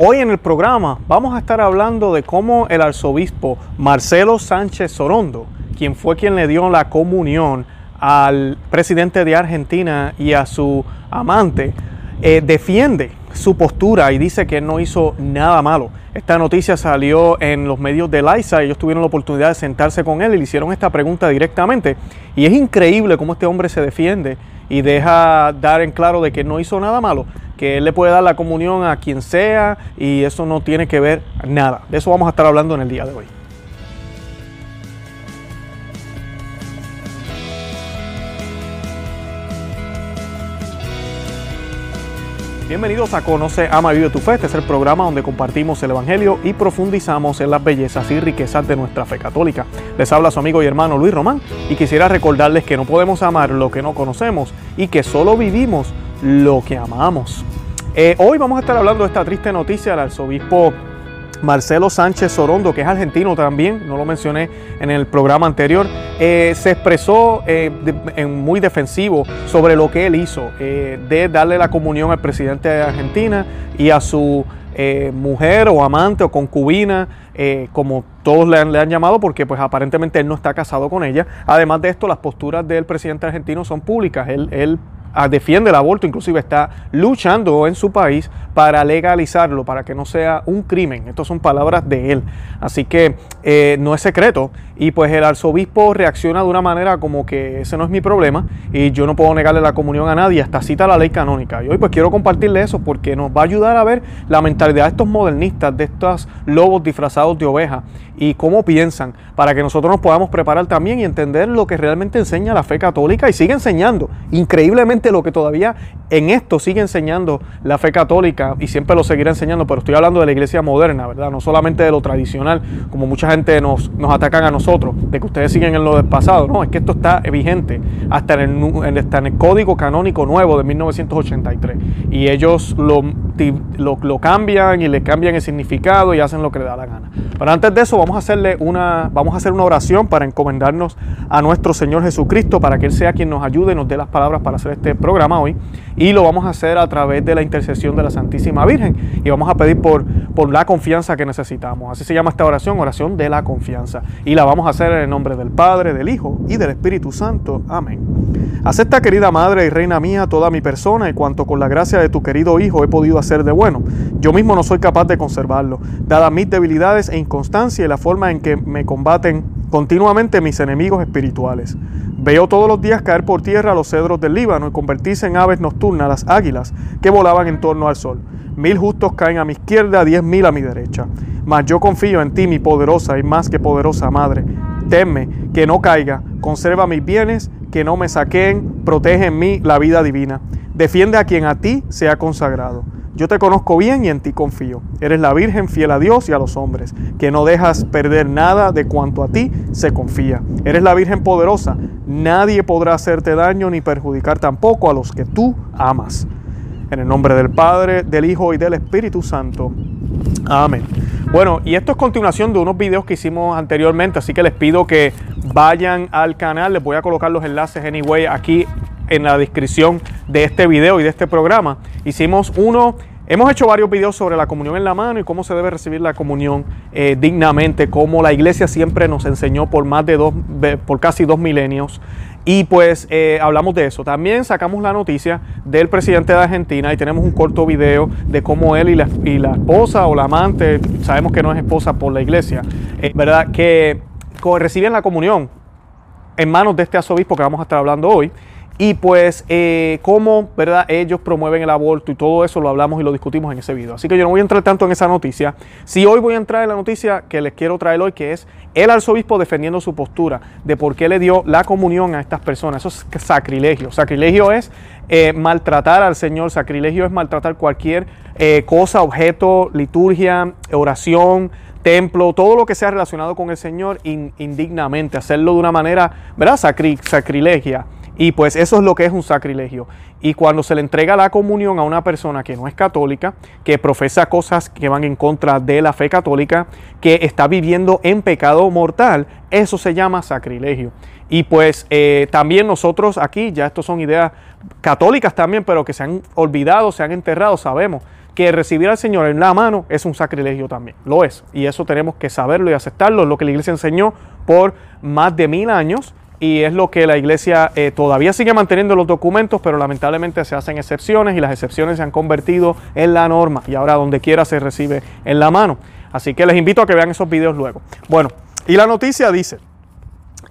Hoy en el programa vamos a estar hablando de cómo el arzobispo Marcelo Sánchez Sorondo, quien fue quien le dio la comunión al presidente de Argentina y a su amante, eh, defiende su postura y dice que no hizo nada malo. Esta noticia salió en los medios de Liza, ellos tuvieron la oportunidad de sentarse con él y le hicieron esta pregunta directamente. Y es increíble cómo este hombre se defiende y deja dar en claro de que no hizo nada malo que Él le puede dar la comunión a quien sea y eso no tiene que ver nada. De eso vamos a estar hablando en el día de hoy. Bienvenidos a Conoce, Ama, Vive tu Fe. Este es el programa donde compartimos el Evangelio y profundizamos en las bellezas y riquezas de nuestra fe católica. Les habla su amigo y hermano Luis Román y quisiera recordarles que no podemos amar lo que no conocemos y que solo vivimos lo que amamos. Eh, hoy vamos a estar hablando de esta triste noticia del arzobispo Marcelo Sánchez Sorondo, que es argentino también, no lo mencioné en el programa anterior, eh, se expresó eh, en muy defensivo sobre lo que él hizo, de darle la comunión al presidente de Argentina y a su mujer o amante o concubina, como todos le han, llamado, porque pues aparentemente él no está casado con ella. Además de esto, las posturas del presidente argentino son públicas. Él defiende el aborto, inclusive está luchando en su país para legalizarlo, para que no sea un crimen. Estas son palabras de él. Así que eh, no es secreto. Y pues el arzobispo reacciona de una manera como que ese no es mi problema y yo no puedo negarle la comunión a nadie, hasta cita la ley canónica. Y hoy pues quiero compartirle eso porque nos va a ayudar a ver la mentalidad de estos modernistas, de estos lobos disfrazados de oveja y cómo piensan, para que nosotros nos podamos preparar también y entender lo que realmente enseña la fe católica y sigue enseñando. Increíblemente lo que todavía en esto sigue enseñando la fe católica y siempre lo seguirá enseñando, pero estoy hablando de la iglesia moderna, ¿verdad? No solamente de lo tradicional, como mucha gente nos, nos atacan a nosotros, de que ustedes siguen en lo del pasado, no, es que esto está vigente hasta en el, en el código canónico nuevo de 1983 y ellos lo, lo, lo cambian y le cambian el significado y hacen lo que le da la gana. Pero antes de eso vamos a hacerle una, vamos a hacer una oración para encomendarnos a nuestro Señor Jesucristo para que Él sea quien nos ayude y nos dé las palabras para hacer este programa hoy. Y lo vamos a hacer a través de la intercesión de la Santísima Virgen. Y vamos a pedir por, por la confianza que necesitamos. Así se llama esta oración, oración de la confianza. Y la vamos a hacer en el nombre del Padre, del Hijo y del Espíritu Santo. Amén. Acepta, querida Madre y Reina mía, toda mi persona y cuanto con la gracia de tu querido Hijo he podido hacer de bueno. Yo mismo no soy capaz de conservarlo, dadas mis debilidades e inconstancia y la forma en que me combaten continuamente mis enemigos espirituales. Veo todos los días caer por tierra los cedros del Líbano y convertirse en aves nocturnas las águilas que volaban en torno al sol. Mil justos caen a mi izquierda, diez mil a mi derecha. Mas yo confío en ti, mi poderosa y más que poderosa Madre. Teme que no caiga, conserva mis bienes, que no me saquen, protege en mí la vida divina. Defiende a quien a ti sea consagrado. Yo te conozco bien y en ti confío. Eres la Virgen fiel a Dios y a los hombres, que no dejas perder nada de cuanto a ti se confía. Eres la Virgen poderosa. Nadie podrá hacerte daño ni perjudicar tampoco a los que tú amas. En el nombre del Padre, del Hijo y del Espíritu Santo. Amén. Bueno, y esto es continuación de unos videos que hicimos anteriormente, así que les pido que vayan al canal. Les voy a colocar los enlaces anyway aquí en la descripción de este video y de este programa. Hicimos uno, hemos hecho varios videos sobre la comunión en la mano y cómo se debe recibir la comunión eh, dignamente, como la iglesia siempre nos enseñó por más de dos, por casi dos milenios. Y pues eh, hablamos de eso. También sacamos la noticia del presidente de Argentina y tenemos un corto video de cómo él y la, y la esposa o la amante, sabemos que no es esposa por la iglesia, eh, ¿verdad? Que reciben la comunión en manos de este arzobispo que vamos a estar hablando hoy y pues eh, cómo ¿verdad? ellos promueven el aborto y todo eso lo hablamos y lo discutimos en ese video. Así que yo no voy a entrar tanto en esa noticia. Si hoy voy a entrar en la noticia que les quiero traer hoy, que es el arzobispo defendiendo su postura de por qué le dio la comunión a estas personas. Eso es sacrilegio. Sacrilegio es eh, maltratar al Señor, sacrilegio es maltratar cualquier eh, cosa, objeto, liturgia, oración, templo, todo lo que sea relacionado con el Señor indignamente, hacerlo de una manera, ¿verdad? sacrilegia. Y pues eso es lo que es un sacrilegio. Y cuando se le entrega la comunión a una persona que no es católica, que profesa cosas que van en contra de la fe católica, que está viviendo en pecado mortal, eso se llama sacrilegio. Y pues eh, también nosotros aquí, ya estos son ideas católicas también, pero que se han olvidado, se han enterrado, sabemos que recibir al Señor en la mano es un sacrilegio también. Lo es. Y eso tenemos que saberlo y aceptarlo. Es lo que la iglesia enseñó por más de mil años y es lo que la iglesia eh, todavía sigue manteniendo los documentos, pero lamentablemente se hacen excepciones y las excepciones se han convertido en la norma y ahora donde quiera se recibe en la mano. Así que les invito a que vean esos videos luego. Bueno, y la noticia dice,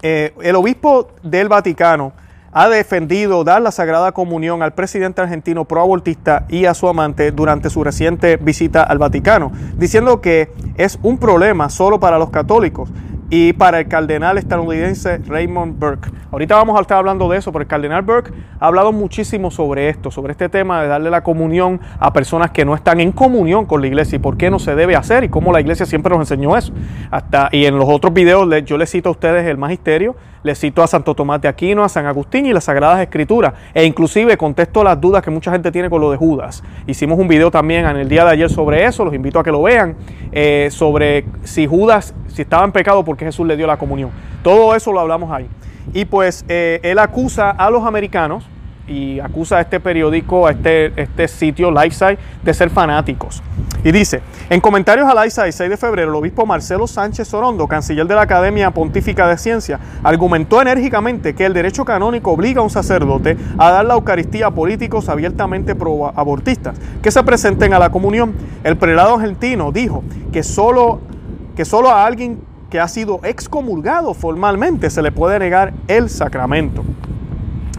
eh, el obispo del Vaticano ha defendido dar la Sagrada Comunión al presidente argentino proabortista y a su amante durante su reciente visita al Vaticano, diciendo que es un problema solo para los católicos y para el cardenal estadounidense Raymond Burke. Ahorita vamos a estar hablando de eso, pero el cardenal Burke ha hablado muchísimo sobre esto, sobre este tema de darle la comunión a personas que no están en comunión con la iglesia y por qué no se debe hacer y cómo la iglesia siempre nos enseñó eso. Hasta, y en los otros videos yo les cito a ustedes el magisterio, les cito a Santo Tomás de Aquino, a San Agustín y las Sagradas Escrituras, e inclusive contesto las dudas que mucha gente tiene con lo de Judas. Hicimos un video también en el día de ayer sobre eso, los invito a que lo vean, eh, sobre si Judas, si estaba en pecado, porque Jesús le dio la comunión. Todo eso lo hablamos ahí. Y pues eh, él acusa a los americanos y acusa a este periódico, a este, este sitio, Lifeside, de ser fanáticos. Y dice, en comentarios a Lifeside, 6 de febrero, el obispo Marcelo Sánchez Sorondo, canciller de la Academia Pontífica de Ciencia, argumentó enérgicamente que el derecho canónico obliga a un sacerdote a dar la Eucaristía a políticos abiertamente pro-abortistas que se presenten a la comunión. El prelado argentino dijo que solo, que solo a alguien que ha sido excomulgado formalmente se le puede negar el sacramento.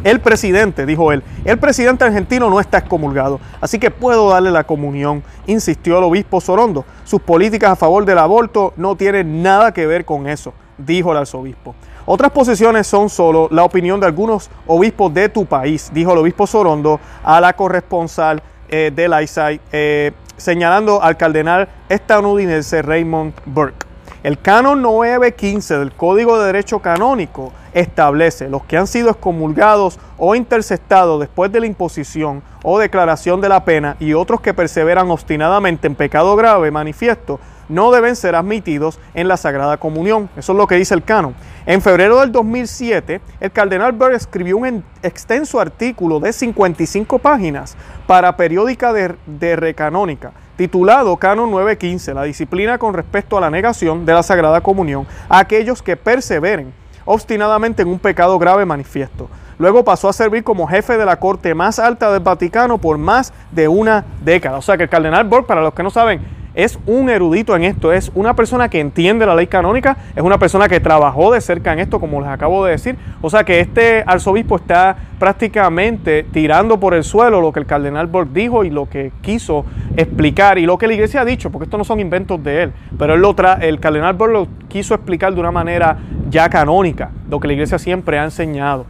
El presidente, dijo él, el presidente argentino no está excomulgado, así que puedo darle la comunión, insistió el obispo Sorondo. Sus políticas a favor del aborto no tienen nada que ver con eso, dijo el arzobispo. Otras posiciones son solo la opinión de algunos obispos de tu país, dijo el obispo Sorondo a la corresponsal eh, de la ISAI, eh, señalando al cardenal estadounidense Raymond Burke. El canon 915 del Código de Derecho Canónico establece los que han sido excomulgados o interceptados después de la imposición o declaración de la pena y otros que perseveran obstinadamente en pecado grave manifiesto no deben ser admitidos en la Sagrada Comunión. Eso es lo que dice el canon. En febrero del 2007, el cardenal Berg escribió un extenso artículo de 55 páginas para periódica de, de Recanónica titulado Canon 915, la disciplina con respecto a la negación de la Sagrada Comunión a aquellos que perseveren obstinadamente en un pecado grave manifiesto. Luego pasó a servir como jefe de la corte más alta del Vaticano por más de una década. O sea que el cardenal Borg, para los que no saben, es un erudito en esto, es una persona que entiende la ley canónica, es una persona que trabajó de cerca en esto, como les acabo de decir. O sea que este arzobispo está prácticamente tirando por el suelo lo que el cardenal Borg dijo y lo que quiso explicar y lo que la iglesia ha dicho, porque estos no son inventos de él, pero él lo el cardenal Borg lo quiso explicar de una manera ya canónica, lo que la iglesia siempre ha enseñado.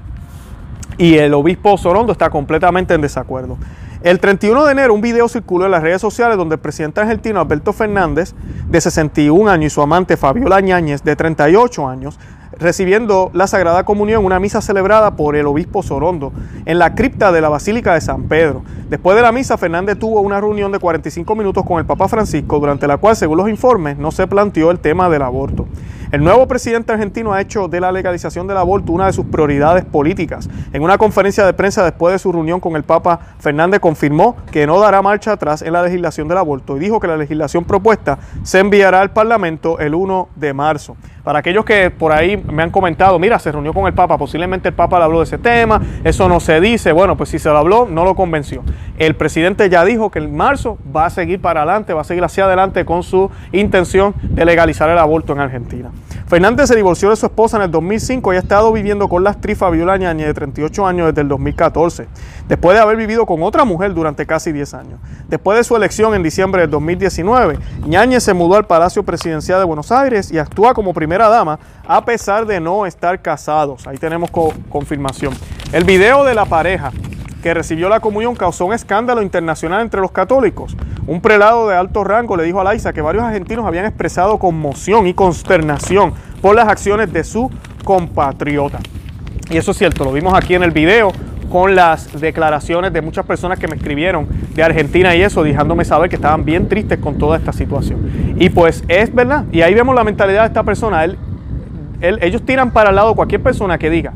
Y el obispo Sorondo está completamente en desacuerdo. El 31 de enero un video circuló en las redes sociales donde el presidente argentino Alberto Fernández, de 61 años, y su amante Fabiola Ñáñez, de 38 años, recibiendo la Sagrada Comunión, una misa celebrada por el obispo Sorondo en la cripta de la Basílica de San Pedro. Después de la misa, Fernández tuvo una reunión de 45 minutos con el Papa Francisco, durante la cual, según los informes, no se planteó el tema del aborto. El nuevo presidente argentino ha hecho de la legalización del aborto una de sus prioridades políticas. En una conferencia de prensa después de su reunión con el Papa, Fernández confirmó que no dará marcha atrás en la legislación del aborto y dijo que la legislación propuesta se enviará al Parlamento el 1 de marzo. Para aquellos que por ahí me han comentado, mira, se reunió con el Papa, posiblemente el Papa le habló de ese tema, eso no se dice, bueno, pues si se lo habló, no lo convenció. El presidente ya dijo que en marzo va a seguir para adelante, va a seguir hacia adelante con su intención de legalizar el aborto en Argentina. Fernández se divorció de su esposa en el 2005 y ha estado viviendo con la actriz Fabiola Ñañez de 38 años desde el 2014, después de haber vivido con otra mujer durante casi 10 años. Después de su elección en diciembre del 2019, Ñañez se mudó al Palacio Presidencial de Buenos Aires y actúa como primera dama a pesar de no estar casados. Ahí tenemos confirmación. El video de la pareja que recibió la comunión causó un escándalo internacional entre los católicos. Un prelado de alto rango le dijo a Laisa que varios argentinos habían expresado conmoción y consternación por las acciones de su compatriota. Y eso es cierto, lo vimos aquí en el video con las declaraciones de muchas personas que me escribieron de Argentina y eso, dejándome saber que estaban bien tristes con toda esta situación. Y pues es verdad, y ahí vemos la mentalidad de esta persona. ellos tiran para el lado cualquier persona que diga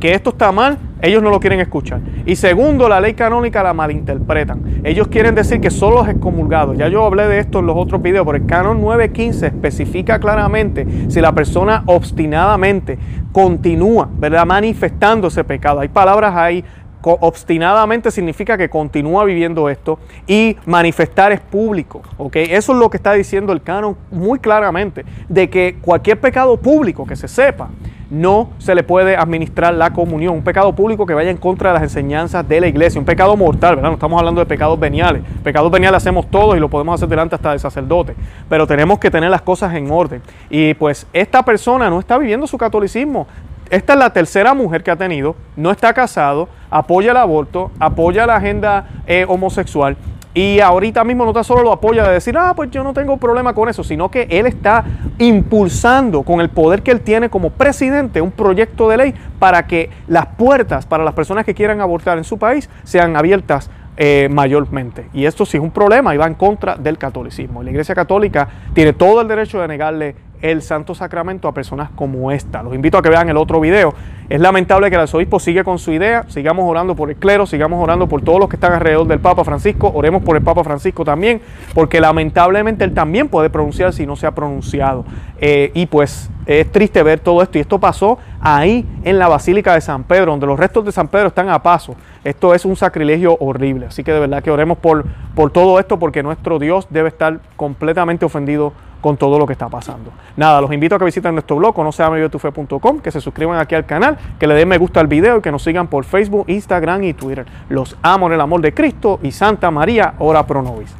que esto está mal, ellos no lo quieren escuchar. Y segundo, la ley canónica la malinterpretan. Ellos quieren decir que solo los excomulgados. Ya yo hablé de esto en los otros videos, pero el canon 915 especifica claramente si la persona obstinadamente continúa, ¿verdad? Manifestando ese pecado. Hay palabras ahí obstinadamente significa que continúa viviendo esto y manifestar es público, ¿ok? Eso es lo que está diciendo el canon muy claramente, de que cualquier pecado público que se sepa, no se le puede administrar la comunión, un pecado público que vaya en contra de las enseñanzas de la iglesia, un pecado mortal, ¿verdad? No estamos hablando de pecados veniales, pecados veniales hacemos todos y lo podemos hacer delante hasta de sacerdote, pero tenemos que tener las cosas en orden. Y pues esta persona no está viviendo su catolicismo, esta es la tercera mujer que ha tenido, no está casado, apoya el aborto, apoya la agenda eh, homosexual y ahorita mismo no tan solo lo apoya de decir, ah, pues yo no tengo problema con eso, sino que él está impulsando con el poder que él tiene como presidente un proyecto de ley para que las puertas para las personas que quieran abortar en su país sean abiertas eh, mayormente. Y esto sí es un problema y va en contra del catolicismo. La Iglesia Católica tiene todo el derecho de negarle el Santo Sacramento a personas como esta. Los invito a que vean el otro video. Es lamentable que el arzobispo sigue con su idea. Sigamos orando por el clero, sigamos orando por todos los que están alrededor del Papa Francisco. Oremos por el Papa Francisco también, porque lamentablemente él también puede pronunciar si no se ha pronunciado. Eh, y pues es triste ver todo esto. Y esto pasó ahí en la Basílica de San Pedro, donde los restos de San Pedro están a paso. Esto es un sacrilegio horrible. Así que de verdad que oremos por, por todo esto, porque nuestro Dios debe estar completamente ofendido con todo lo que está pasando. Nada, los invito a que visiten nuestro blog, conoceameyotufe.com, que se suscriban aquí al que le den me gusta al video y que nos sigan por Facebook, Instagram y Twitter. Los amo en el amor de Cristo y Santa María, ora pro nobis.